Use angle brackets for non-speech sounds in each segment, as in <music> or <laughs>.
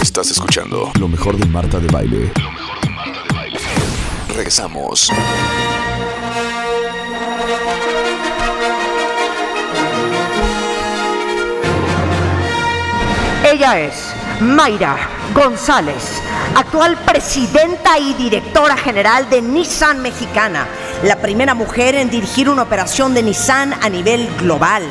Estás escuchando lo mejor de Marta de Baile. Lo mejor de Marta de Baile. Regresamos. Ella es Mayra González, actual presidenta y directora general de Nissan Mexicana, la primera mujer en dirigir una operación de Nissan a nivel global.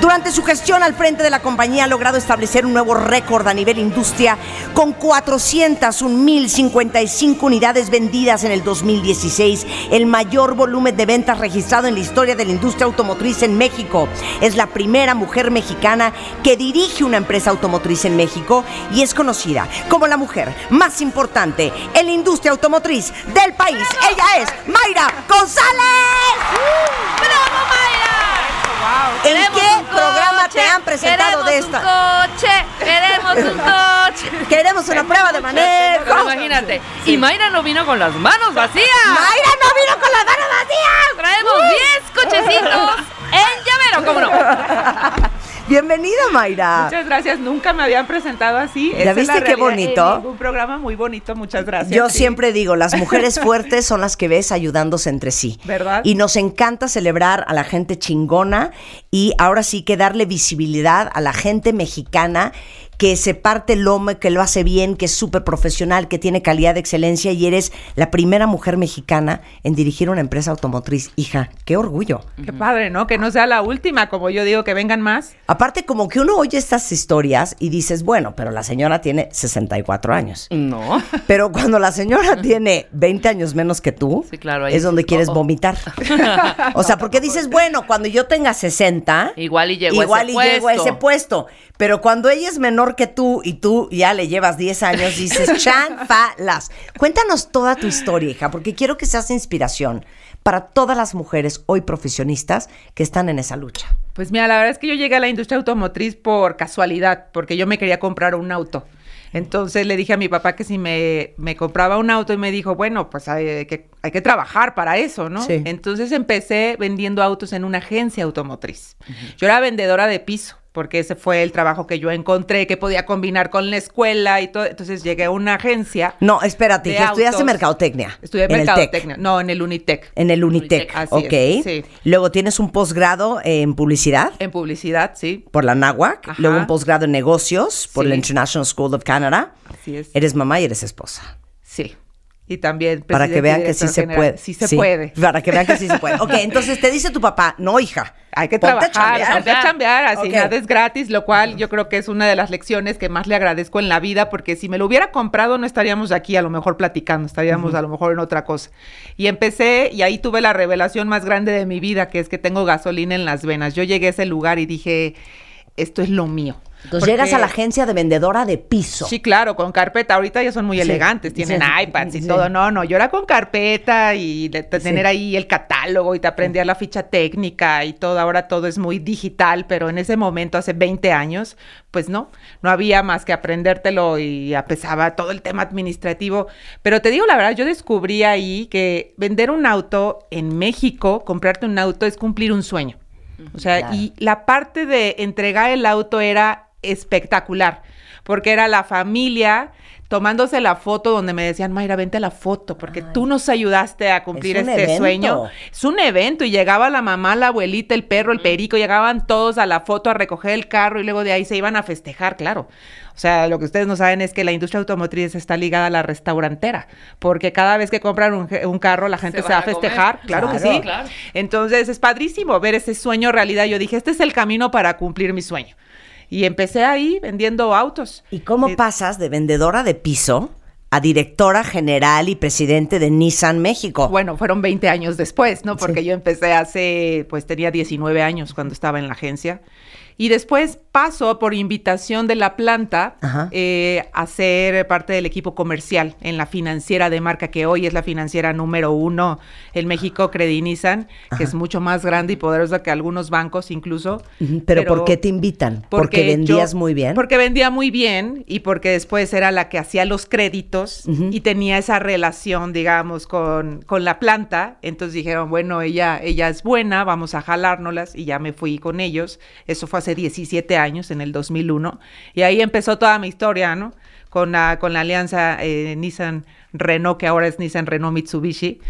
Durante su gestión al frente de la compañía ha logrado establecer un nuevo récord a nivel industria con 401.055 unidades vendidas en el 2016, el mayor volumen de ventas registrado en la historia de la industria automotriz en México. Es la primera mujer mexicana que dirige una empresa automotriz en México y es conocida como la mujer más importante en la industria automotriz del país. Ella es Mayra González. ¡Bravo, Mayra! ¿En Queremos qué un programa coche, te han presentado de queremos esta? un coche, queremos un coche. Queremos una prueba de Pero manejo. imagínate, y Mayra no vino con las manos vacías. Mayra no vino con las manos vacías. Traemos 10 cochecitos en llavero, ¿cómo no? <laughs> Bienvenida, Mayra. Muchas gracias, nunca me habían presentado así. ¿Ya Esa viste qué bonito? Un programa muy bonito, muchas gracias. Yo Sí. siempre digo, las mujeres <laughs> fuertes son las que ves ayudándose entre sí. ¿Verdad? Y nos encanta celebrar a la gente chingona y ahora sí que darle visibilidad a la gente mexicana que se parte el lomo, que lo hace bien, que es súper profesional, que tiene calidad de excelencia y eres la primera mujer mexicana en dirigir una empresa automotriz. Hija, qué orgullo. Qué padre, ¿no? Que no sea la última, como yo digo, que vengan más. Aparte, como que uno oye estas historias y dices, bueno, pero la señora tiene 64 años. No. <laughs> Pero cuando la señora tiene 20 años menos que tú, Sí, claro, ahí es donde quieres oh, oh. vomitar. <laughs> o sea, porque dices, bueno, cuando yo tenga 60, Igual y llego a igual ese y llego a ese puesto. Pero cuando ella es menor que tú y tú ya le llevas 10 años, dices, <laughs> chanfalas. Cuéntanos toda tu historia, hija, porque quiero que seas inspiración para todas las mujeres hoy profesionistas que están en esa lucha. Pues mira, la verdad es que yo llegué a la industria automotriz por casualidad, porque yo me quería comprar un auto. Entonces le dije a mi papá que si me, me compraba un auto y me dijo, bueno, pues hay que, hay que trabajar para eso, ¿no? Sí. Entonces empecé vendiendo autos en una agencia automotriz. Yo era vendedora de piso, porque ese fue el trabajo que yo encontré, que podía combinar con la escuela y todo. Entonces llegué a una agencia. No, espérate, De estudiaste autos. mercadotecnia. Estudié en el mercadotecnia. No, en el Unitec. En el Unitec, Unitec, así ok. es, sí. Luego tienes un posgrado en publicidad En publicidad, sí. por la NAWAC, Ajá. luego un posgrado en negocios por Sí. la International School of Canada. Así es. Eres mamá y eres esposa. Sí. Y también Para que vean que sí se puede. Sí se puede. Para que vean que sí se puede. Ok, <laughs> entonces te dice tu papá, no, hija. Hay que ponte a trabajar, chambear". hay que chambear, así Ok. nada es gratis, lo cual yo creo que es una de las lecciones que más le agradezco en la vida, porque si me lo hubiera comprado no estaríamos aquí a lo mejor platicando, estaríamos a lo mejor en otra cosa. Y empecé y ahí tuve la revelación más grande de mi vida, que es que tengo gasolina en las venas. Yo llegué a ese lugar y dije, esto es lo mío. Entonces llegas a la agencia de vendedora de piso. Sí, claro, con carpeta. Ahorita ya son muy Sí, elegantes, tienen sí, iPads y sí. todo. No, no, yo era con carpeta y de- tener ahí el catálogo y te aprendías la ficha técnica y todo. Ahora todo es muy digital, pero en ese momento, hace 20 años, pues no, no había más que aprendértelo y apesaba todo el tema administrativo. Pero te digo la verdad, yo descubrí ahí que vender un auto en México, comprarte un auto es cumplir un sueño. O sea, Claro. y la parte de entregar el auto era espectacular, porque era la familia tomándose la foto donde me decían, Mayra, vente a la foto, porque tú nos ayudaste a cumplir Es este evento. sueño. Es un evento y llegaba la mamá, la abuelita, el perro, el perico, llegaban todos a la foto a recoger el carro y luego de ahí se iban a festejar, claro. O sea, lo que ustedes no saben es que la industria automotriz está ligada a la restaurantera, porque cada vez que compran un, carro la gente se, va a festejar, claro, que Claro. sí. Claro. Entonces es padrísimo ver ese sueño realidad. Yo dije, este es el camino para cumplir mi sueño. Y empecé ahí vendiendo autos. ¿Y cómo Eh, pasas de vendedora de piso a directora general y presidente de Nissan México? Bueno, fueron 20 años después, ¿no? Porque yo empecé hace, pues tenía 19 años cuando estaba en la agencia. Y después paso por invitación de la planta eh, a ser parte del equipo comercial en la financiera de marca, que hoy es la financiera número uno en México, Credinizan, que es mucho más grande y poderosa que algunos bancos incluso. Ujú, ¿Pero, por qué te invitan? ¿Porque, vendías yo- muy bien? Porque vendía muy bien y porque después era la que hacía los créditos y tenía esa relación, digamos, con, con la planta. Entonces dijeron, bueno, ella, ella es buena, vamos a jalárnoslas y ya me fui con ellos. Eso fue hace hace 17 años, en el 2001, y ahí empezó toda mi historia, ¿no? Con la, con la alianza eh, Nissan Renault, que ahora es Nissan Renault Mitsubishi,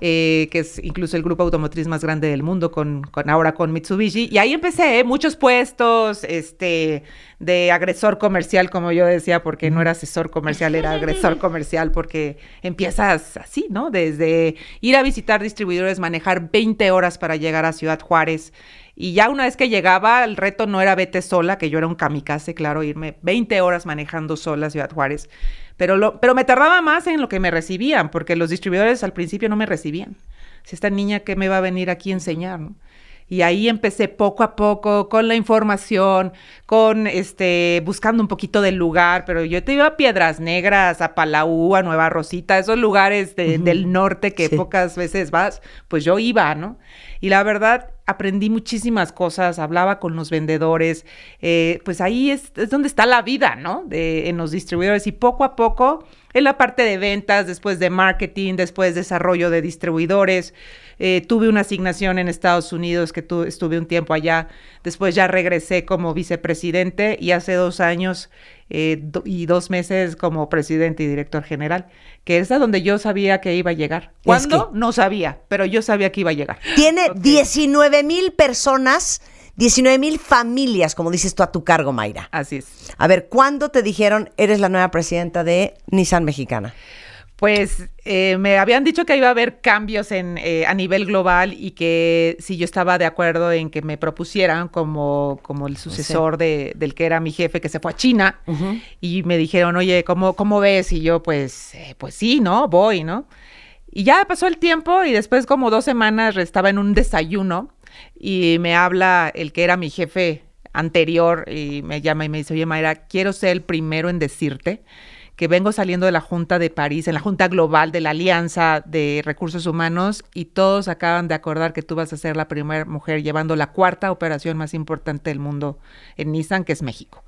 eh, que es incluso el grupo automotriz más grande del mundo, con, con ahora con Mitsubishi. Y ahí empecé, ¿eh? muchos puestos este, de agresor comercial, como yo decía, porque no era asesor comercial, era agresor <laughs> comercial, porque empiezas así, ¿no? Desde ir a visitar distribuidores, manejar 20 horas para llegar a Ciudad Juárez. Y ya una vez que llegaba, el reto no era vete sola, que yo era un kamikaze, claro, irme 20 horas manejando sola a Ciudad Juárez. Pero, lo, pero me tardaba más en lo que me recibían, porque los distribuidores al principio no me recibían. Si esta niña, ¿qué me va a venir aquí a enseñar? ¿no? Y ahí empecé poco a poco con la información, con este, buscando un poquito del lugar, pero yo te iba a Piedras Negras, a Palau, a Nueva Rosita, esos lugares del norte que pocas veces vas, pues yo iba, ¿no? Y la verdad, aprendí muchísimas cosas, hablaba con los vendedores, eh, pues ahí es, es, donde está la vida, ¿no? De, en los distribuidores y poco a poco en la parte de ventas, después de marketing, después desarrollo de distribuidores, eh, tuve una asignación en Estados Unidos que tu, estuve un tiempo allá. Después ya regresé como vicepresidente y hace dos años eh, do, y dos meses como presidente y director general, que es a donde yo sabía que iba a llegar. ¿Cuándo? Que... No sabía, pero yo sabía que iba a llegar. Tiene okay. 19 mil personas. 19 mil familias, como dices tú, a tu cargo, Mayra. Así es. A ver, ¿cuándo te dijeron eres la nueva presidenta de Nissan Mexicana? Pues eh, me habían dicho que iba a haber cambios en, eh, a nivel global y que si yo estaba de acuerdo en que me propusieran como, como el sucesor sí. de, del que era mi jefe que se fue a China uh -huh. y me dijeron, oye, ¿cómo, cómo ves? Y yo, pues, eh, pues sí, ¿no? Voy, ¿no? Y ya pasó el tiempo y después como dos semanas estaba en un desayuno y me habla el que era mi jefe anterior y me llama y me dice, oye, Mayra, quiero ser el primero en decirte que vengo saliendo de la Junta de París, en la Junta Global de la Alianza de Recursos Humanos, y todos acaban de acordar que tú vas a ser la primera mujer llevando la cuarta operación más importante del mundo en Nissan, que es México.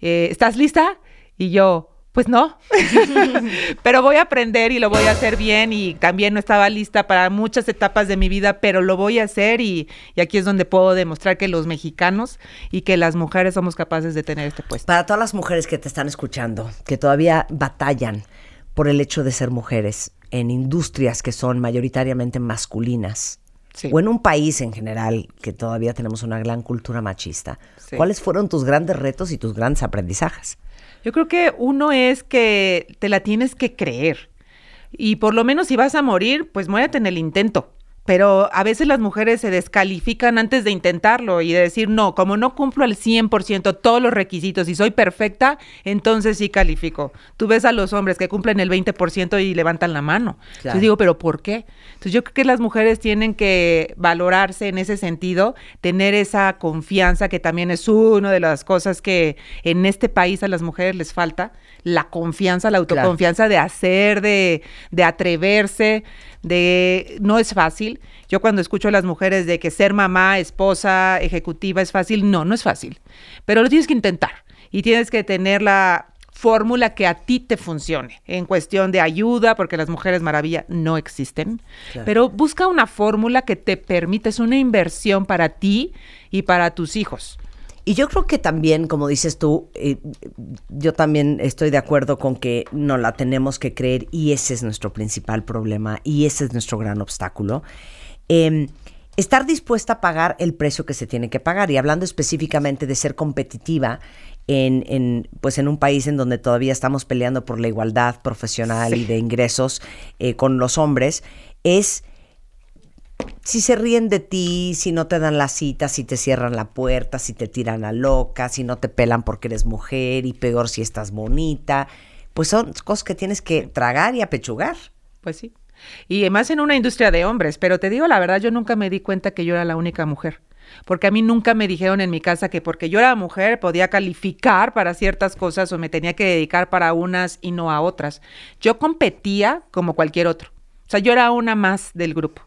Eh, ¿Estás lista? Y yo, pues no, <laughs> pero voy a aprender y lo voy a hacer bien y también no estaba lista para muchas etapas de mi vida, pero lo voy a hacer y, y, aquí es donde puedo demostrar que los mexicanos y que las mujeres somos capaces de tener este puesto. Para todas las mujeres que te están escuchando, que todavía batallan por el hecho de ser mujeres en industrias que son mayoritariamente masculinas, Sí. o en un país en general que todavía tenemos una gran cultura machista, sí. ¿cuáles fueron tus grandes retos y tus grandes aprendizajes? Yo creo que uno es que te la tienes que creer. Y por lo menos si vas a morir, pues muérete en el intento. Pero a veces las mujeres se descalifican antes de intentarlo y de decir, no, como no cumplo al 100% todos los requisitos y soy perfecta, entonces sí califico. Tú ves a los hombres que cumplen el 20% y levantan la mano. Claro. Entonces digo, ¿pero por qué? Entonces yo creo que las mujeres tienen que valorarse en ese sentido, tener esa confianza, que también es una de las cosas que en este país a las mujeres les falta, la confianza, la autoconfianza claro. de hacer, de, de atreverse de no es fácil. Yo cuando escucho a las mujeres de que ser mamá, esposa, ejecutiva es fácil, no, no es fácil. Pero lo tienes que intentar y tienes que tener la fórmula que a ti te funcione en cuestión de ayuda, porque las mujeres maravilla no existen, claro. pero busca una fórmula que te permita, es una inversión para ti y para tus hijos. Y yo creo que también, como dices tú, eh, yo también estoy de acuerdo con que no la tenemos que creer y ese es nuestro principal problema y ese es nuestro gran obstáculo. Eh, estar dispuesta a pagar el precio que se tiene que pagar y hablando específicamente de ser competitiva en, en, pues en un país en donde todavía estamos peleando por la igualdad profesional sí. y de ingresos eh, con los hombres, es si se ríen de ti, si no te dan la cita, si te cierran la puerta, si te tiran a loca, si no te pelan porque eres mujer y peor si estás bonita, pues son cosas que tienes que tragar y apechugar. Pues sí. Y además en una industria de hombres, pero te digo la verdad, yo nunca me di cuenta que yo era la única mujer. Porque a mí nunca me dijeron en mi casa que porque yo era mujer podía calificar para ciertas cosas o me tenía que dedicar para unas y no a otras. Yo competía como cualquier otro. O sea, yo era una más del grupo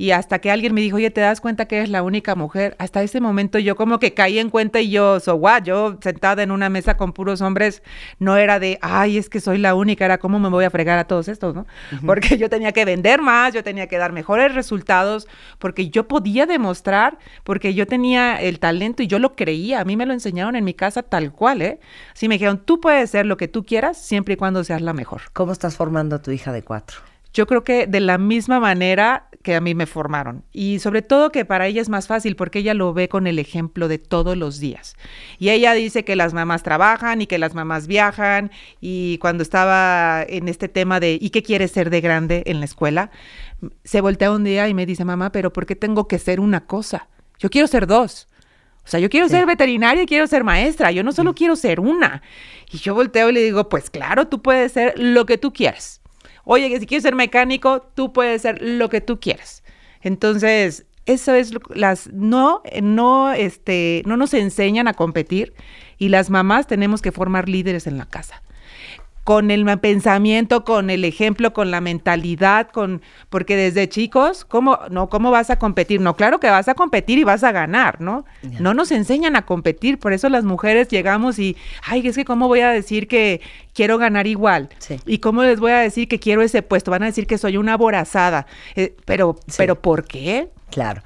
Y hasta que alguien me dijo, oye, ¿te das cuenta que eres la única mujer? Hasta ese momento yo como que caí en cuenta y yo, so what, yo sentada en una mesa con puros hombres, no era de, ay, es que soy la única, era cómo me voy a fregar a todos estos, ¿no? Porque yo tenía que vender más, yo tenía que dar mejores resultados, porque yo podía demostrar, porque yo tenía el talento y yo lo creía, a mí me lo enseñaron en mi casa tal cual, ¿eh? Así me dijeron, tú puedes ser lo que tú quieras siempre y cuando seas la mejor. ¿Cómo estás formando a tu hija de cuatro? Yo creo que de la misma manera que a mí me formaron. Y sobre todo que para ella es más fácil porque ella lo ve con el ejemplo de todos los días. Y ella dice que las mamás trabajan y que las mamás viajan. Y cuando estaba en este tema de ¿y qué quieres ser de grande en la escuela? Se voltea un día y me dice, mamá, pero ¿por qué tengo que ser una cosa? Yo quiero ser dos. O sea, yo quiero ser veterinaria y quiero ser maestra. Yo no solo quiero ser una. Y yo volteo y le digo, pues claro, tú puedes ser lo que tú quieras. Oye, que si quieres ser mecánico, tú puedes ser lo que tú quieras. Entonces, eso es las no no este no nos enseñan a competir y las mamás tenemos que formar líderes en la casa con el pensamiento, con el ejemplo, con la mentalidad, con porque desde chicos, ¿cómo no cómo vas a competir? No, claro que vas a competir y vas a ganar, ¿no? No nos enseñan a competir, por eso las mujeres llegamos y ay, es que cómo voy a decir que quiero ganar igual y cómo les voy a decir que quiero ese puesto, van a decir que soy una aborazada. Eh, pero pero ¿por qué? Claro.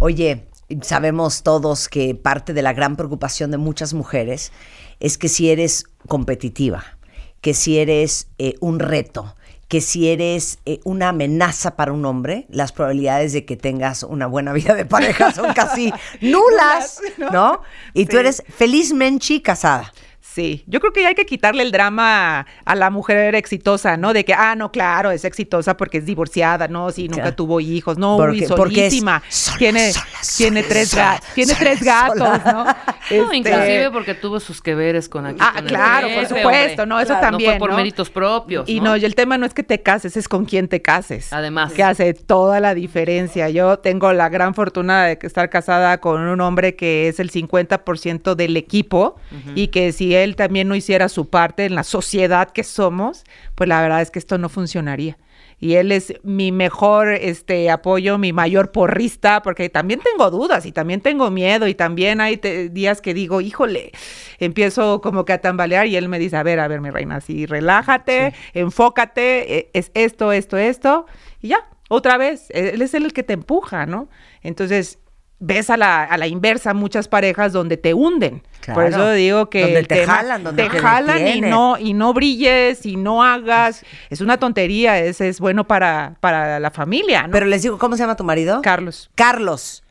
Oye, sabemos todos que parte de la gran preocupación de muchas mujeres es que si eres competitiva, que si eres eh, un reto, que si eres eh, una amenaza para un hombre, las probabilidades de que tengas una buena vida de pareja <laughs> son casi nulas, ¿no? Y tú eres felizmente casada. Sí, yo creo que hay que quitarle el drama a la mujer exitosa, ¿no? De que, ah, no, claro, es exitosa porque es divorciada, no, sí, nunca tuvo hijos, no, porque, solísima. tiene, tiene tres, tiene tres gatos, ¿no? Este, inclusive porque tuvo sus que veres con aquí. Ah, claro, por supuesto, no, eso también. No fue por méritos propios. Y no, y el tema no es que te cases, es con quién te cases. Además. Que hace toda la diferencia. Yo tengo la gran fortuna de estar casada con un hombre que es el 50% del equipo y que si él también no hiciera su parte en la sociedad que somos, pues la verdad es que esto no funcionaría y él es mi mejor este apoyo, mi mayor porrista, porque también tengo dudas y también tengo miedo y también hay días que digo, híjole, empiezo como que a tambalear y él me dice, a ver, a ver, mi reina, así relájate, enfócate, e, es esto, esto, esto, y ya, otra vez, él es el que te empuja, ¿no? Entonces, ves a la, a la inversa muchas parejas donde te hunden. Por eso digo que donde te jalan, donde te, jalan y no y no brilles y no hagas. Es una tontería, es, es bueno para, para la familia. ¿no? Pero les digo, ¿cómo se llama tu marido? Carlos. Carlos.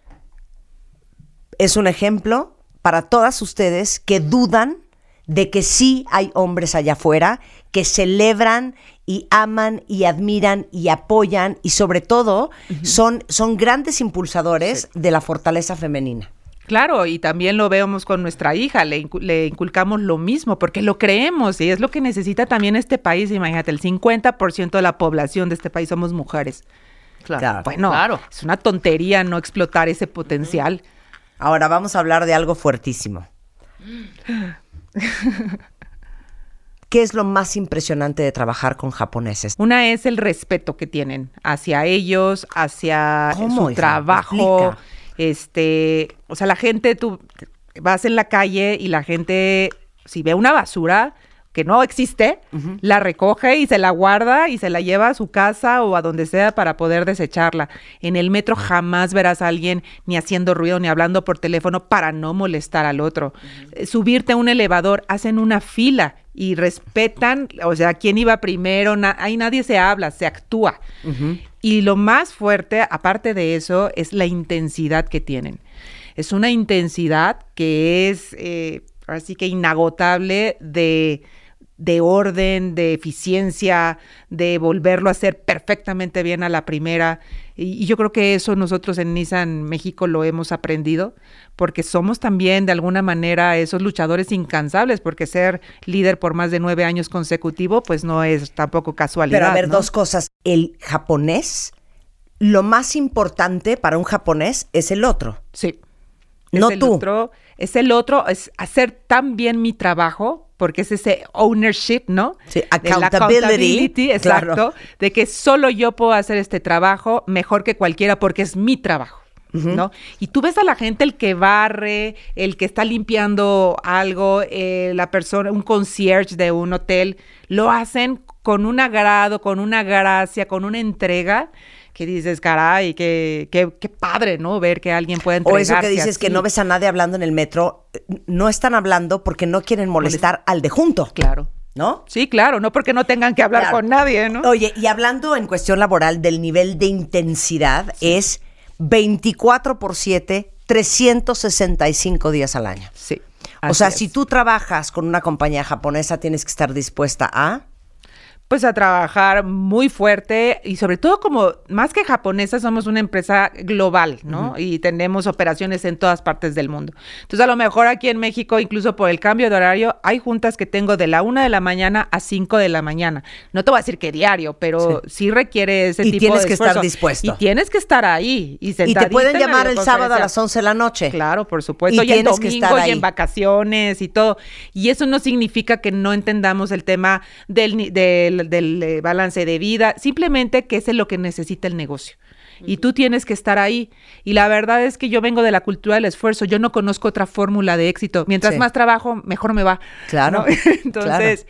Es un ejemplo para todas ustedes que dudan de que sí hay hombres allá afuera que celebran y aman y admiran y apoyan y sobre todo son, son grandes impulsadores de la fortaleza femenina. Claro, y también lo vemos con nuestra hija, le, le, inculcamos lo mismo, porque lo creemos y es lo que necesita también este país. Imagínate, el 50% de la población de este país somos mujeres. Claro. Bueno, claro. es una tontería no explotar ese potencial. Ahora vamos a hablar de algo fuertísimo. <laughs> ¿Qué es lo más impresionante de trabajar con japoneses? Una es el respeto que tienen hacia ellos, hacia su trabajo. Este, o sea, la gente, tú vas en la calle y la gente, si ve una basura, que no existe, la recoge y se la guarda y se la lleva a su casa o a donde sea para poder desecharla. En el metro jamás verás a alguien ni haciendo ruido ni hablando por teléfono para no molestar al otro. Eh, subirte a un elevador, hacen una fila y respetan, o sea, quién iba primero, ahí nadie se habla, se actúa. Y lo más fuerte, aparte de eso, es la intensidad que tienen. Es una intensidad que es, eh, así que inagotable de de orden, de eficiencia, de volverlo a hacer perfectamente bien a la primera. Y, yo creo que eso nosotros en Nissan México lo hemos aprendido, porque somos también de alguna manera esos luchadores incansables, porque ser líder por más de nueve años consecutivo, pues no es tampoco casualidad. Pero a ver, dos cosas. El japonés, lo más importante para un japonés es el otro. Sí. No el tú. Otro, es el otro, es hacer tan bien mi trabajo porque es ese ownership, ¿no? Sí, De la accountability, exacto, claro. de que solo yo puedo hacer este trabajo mejor que cualquiera porque es mi trabajo. ¿No? Y tú ves a la gente, el que barre, el que está limpiando algo, eh, la persona, un concierge de un hotel, lo hacen con un agrado, con una gracia, con una entrega que dices, caray, qué, qué, qué padre, ¿no? Ver que alguien puede O entregarse eso que dices que no ves a nadie hablando en el metro, no están hablando porque no quieren molestar al de junto, Claro. ¿no? Sí, claro, no porque no tengan que hablar Claro. con nadie, ¿no? Oye, y hablando en cuestión laboral del nivel de intensidad, es 24 por 7, 365 días al año. Sí. O sea, es. si tú trabajas con una compañía japonesa, tienes que estar dispuesta a... pues a trabajar muy fuerte y sobre todo como más que japonesa somos una empresa global, ¿no? Y tenemos operaciones en todas partes del mundo. Entonces a lo mejor aquí en México, incluso por el cambio de horario, hay juntas que tengo de la una de la mañana a 5 de la mañana. No te voy a decir que diario, pero sí, requiere ese Y tipo tienes de que estar dispuesto. Y tienes que estar ahí y Y te pueden en la llamar el sábado a las videoconferencia. 11 de la noche. Claro, por supuesto. Y Y, en tienes que domingo estar y ahí. en vacaciones y todo. Y eso no significa que no entendamos el tema del, ni- del, del, eh, balance de vida, simplemente que es lo que necesita el negocio. Y tú tienes que estar ahí. Y la verdad es que yo vengo de la cultura del esfuerzo. Yo no conozco otra fórmula de éxito. Mientras Sí. más trabajo, mejor me va. Claro, ¿no? <laughs> Entonces,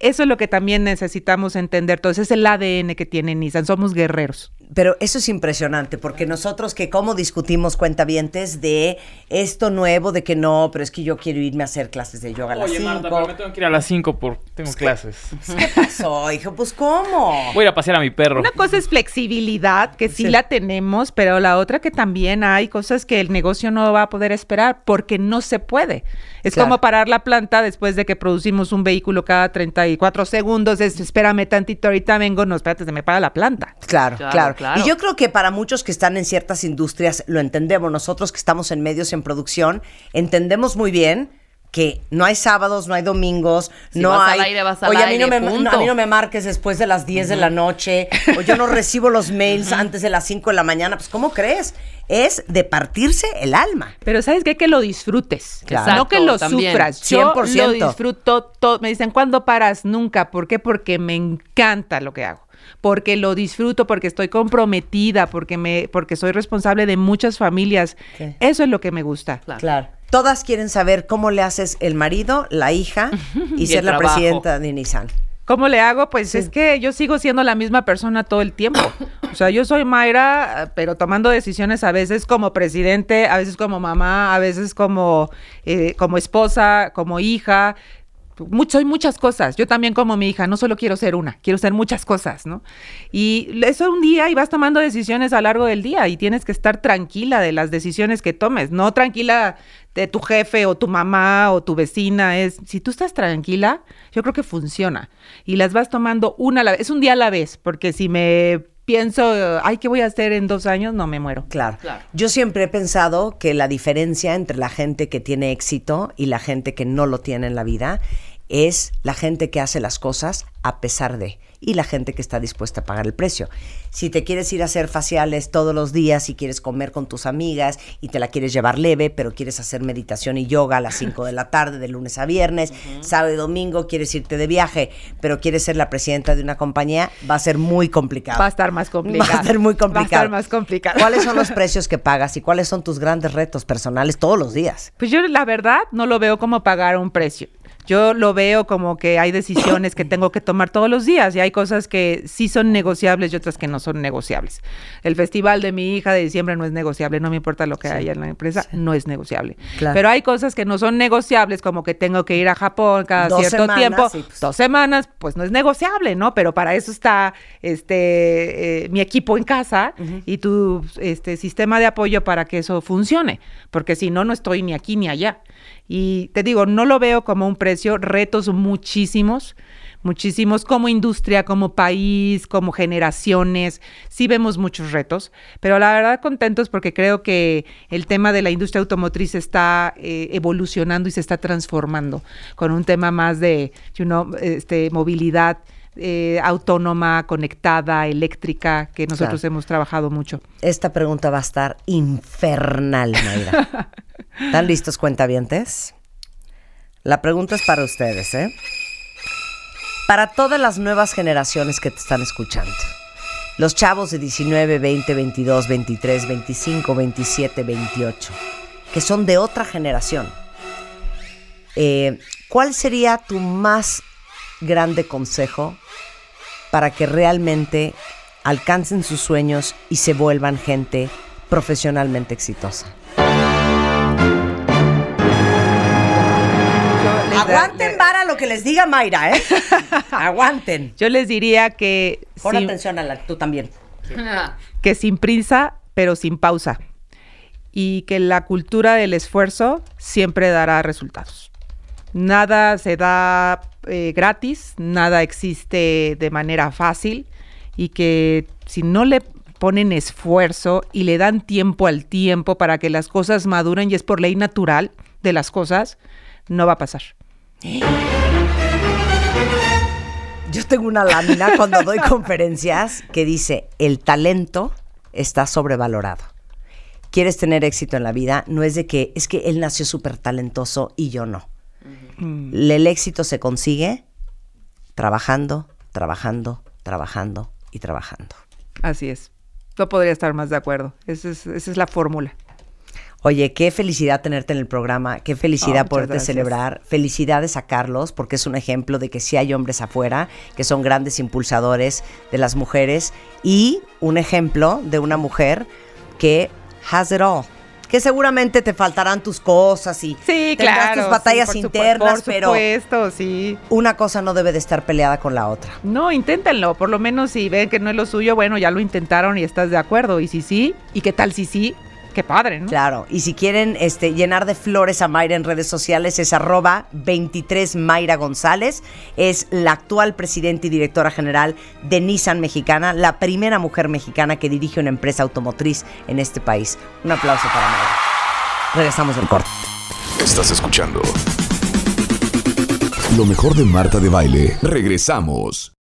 eso es lo que también necesitamos entender. Entonces, es el ADN que tiene Nissan. Somos guerreros. Pero eso es impresionante, porque nosotros que cómo discutimos cuentavientes de esto nuevo, de que no, pero es que yo quiero irme a hacer clases de yoga a las Oye, Marta, 5. pero me tengo que ir a las 5 porque tengo clases. ¿Qué pasó, hijo? Pues ¿cómo? Voy a ir a pasear a mi perro. Una cosa es flexibilidad, que sí, Sí. la tenemos, pero la otra que también hay cosas que el negocio no va a poder esperar porque no se puede. Es Claro. como parar la planta después de que producimos un vehículo cada 34 segundos. Es, espérame tantito, ahorita vengo. No, espérate, se me para la planta. Claro, claro, Claro, Y yo creo que para muchos que están en ciertas industrias lo entendemos. Nosotros que estamos en medios en producción, entendemos muy bien que no hay sábados, no hay domingos, Si no vas hay. al aire, vas al Oye, a mí no me, punto. a mí no me marques después de las 10 de la noche, o yo no recibo los mails antes de las 5 de la mañana. Pues, ¿cómo crees? Es de partirse el alma. Pero ¿sabes qué? Que lo disfrutes. Claro. No que lo también. sufras. Yo 100%. lo disfruto todo. Me dicen, ¿cuándo paras? Nunca. ¿Por qué? Porque me encanta lo que hago. Porque lo disfruto, porque estoy comprometida, porque me, porque soy responsable de muchas familias. Sí. Eso es lo que me gusta. Claro. Claro. Todas quieren saber cómo le haces el marido, la hija <laughs> y, Y ser la trabajo. presidenta de Nissan. ¿Cómo le hago? Pues es que yo sigo siendo la misma persona todo el tiempo. O sea, yo soy Mayra, pero tomando decisiones a veces como presidente, a veces como mamá, a veces como, eh, como esposa, como hija. Soy muchas cosas. Yo también como mi hija, no solo quiero ser una, quiero ser muchas cosas, ¿no? Y eso un día y vas tomando decisiones a lo largo del día y tienes que estar tranquila de las decisiones que tomes, no tranquila de tu jefe o tu mamá o tu vecina. Es, si tú estás tranquila, yo creo que funciona. Y las vas tomando una a la vez, es un día a la vez, porque si me pienso, ay, ¿qué voy a hacer en dos años? No me muero. Claro. Claro. Yo siempre he pensado que la diferencia entre la gente que tiene éxito y la gente que no lo tiene en la vida es la gente que hace las cosas a pesar de y la gente que está dispuesta a pagar el precio. Si te quieres ir a hacer faciales todos los días y quieres comer con tus amigas y te la quieres llevar leve, pero quieres hacer meditación y yoga a las 5 de la tarde de lunes a viernes, sábado y domingo quieres irte de viaje, pero quieres ser la presidenta de una compañía, va a ser muy complicado. Va a estar más complicado. Va a ser muy complicado. Va a estar más complicado. ¿Cuáles son los <laughs> precios que pagas y cuáles son tus grandes retos personales todos los días? Pues yo la verdad no lo veo como pagar un precio. Yo lo veo como que hay decisiones que tengo que tomar todos los días y hay cosas que sí son negociables y otras que no son negociables. El festival de mi hija de diciembre no es negociable, no me importa lo que haya en la empresa, no es negociable. Claro. Pero hay cosas que no son negociables, como que tengo que ir a Japón cada Dos cierto semanas, tiempo, sí, pues. dos semanas, pues no es negociable, ¿no? Pero para eso está este eh, mi equipo en casa y tu este sistema de apoyo para que eso funcione, porque si no no estoy ni aquí ni allá. Y te digo, no lo veo como un precio, retos muchísimos, muchísimos como industria, como país, como generaciones, sí vemos muchos retos, pero la verdad contentos porque creo que el tema de la industria automotriz está eh, evolucionando y se está transformando con un tema más de, you know, este, movilidad eh, autónoma, conectada, eléctrica, que nosotros Claro. hemos trabajado mucho. Esta pregunta va a estar infernal, Mayra. ¿Están listos, cuentavientes? La pregunta es para ustedes, ¿eh? Para todas las nuevas generaciones que te están escuchando. Los chavos de 19, 20, 22, 23, 25, 27, 28, que son de otra generación. Eh, ¿Cuál sería tu más grande consejo para que realmente alcancen sus sueños y se vuelvan gente profesionalmente exitosa? Aguanten para lo que les diga Mayra, ¿eh? <laughs> Aguanten. Yo les diría que... Pon atención a la, tú también. <laughs> Que sin prisa, pero sin pausa. Y que la cultura del esfuerzo siempre dará resultados. Nada se da eh, gratis, nada existe de manera fácil y que si no le ponen esfuerzo y le dan tiempo al tiempo para que las cosas maduren y es por ley natural de las cosas, no va a pasar. Yo tengo una lámina cuando doy <laughs> conferencias que dice, el talento está sobrevalorado. ¿Quieres tener éxito en la vida? No es de que, es que él nació súper talentoso y yo no. El éxito se consigue trabajando, trabajando, trabajando y trabajando. Así es. No podría estar más de acuerdo. Esa es, esa es la fórmula. Oye, qué felicidad tenerte en el programa, qué felicidad poderte celebrar. Felicidades a Carlos, porque es un ejemplo de que sí hay hombres afuera que son grandes impulsadores de las mujeres y un ejemplo de una mujer que has it all. Que seguramente te faltarán tus cosas y sí, tendrás claro, tus batallas internas, por pero supuesto, sí. una cosa no debe de estar peleada con la otra. No, inténtenlo, por lo menos si ven que no es lo suyo, bueno, ya lo intentaron y estás de acuerdo. Y si sí, ¿y qué tal si sí? Qué padre, ¿no? Claro, y si quieren este, llenar de flores a Mayra en redes sociales es arroba 23 Mayra González, es la actual presidenta y directora general de Nissan Mexicana, la primera mujer mexicana que dirige una empresa automotriz en este país. Un aplauso para Mayra. Regresamos del corte. Estás escuchando lo mejor de Marta de Baile. Regresamos.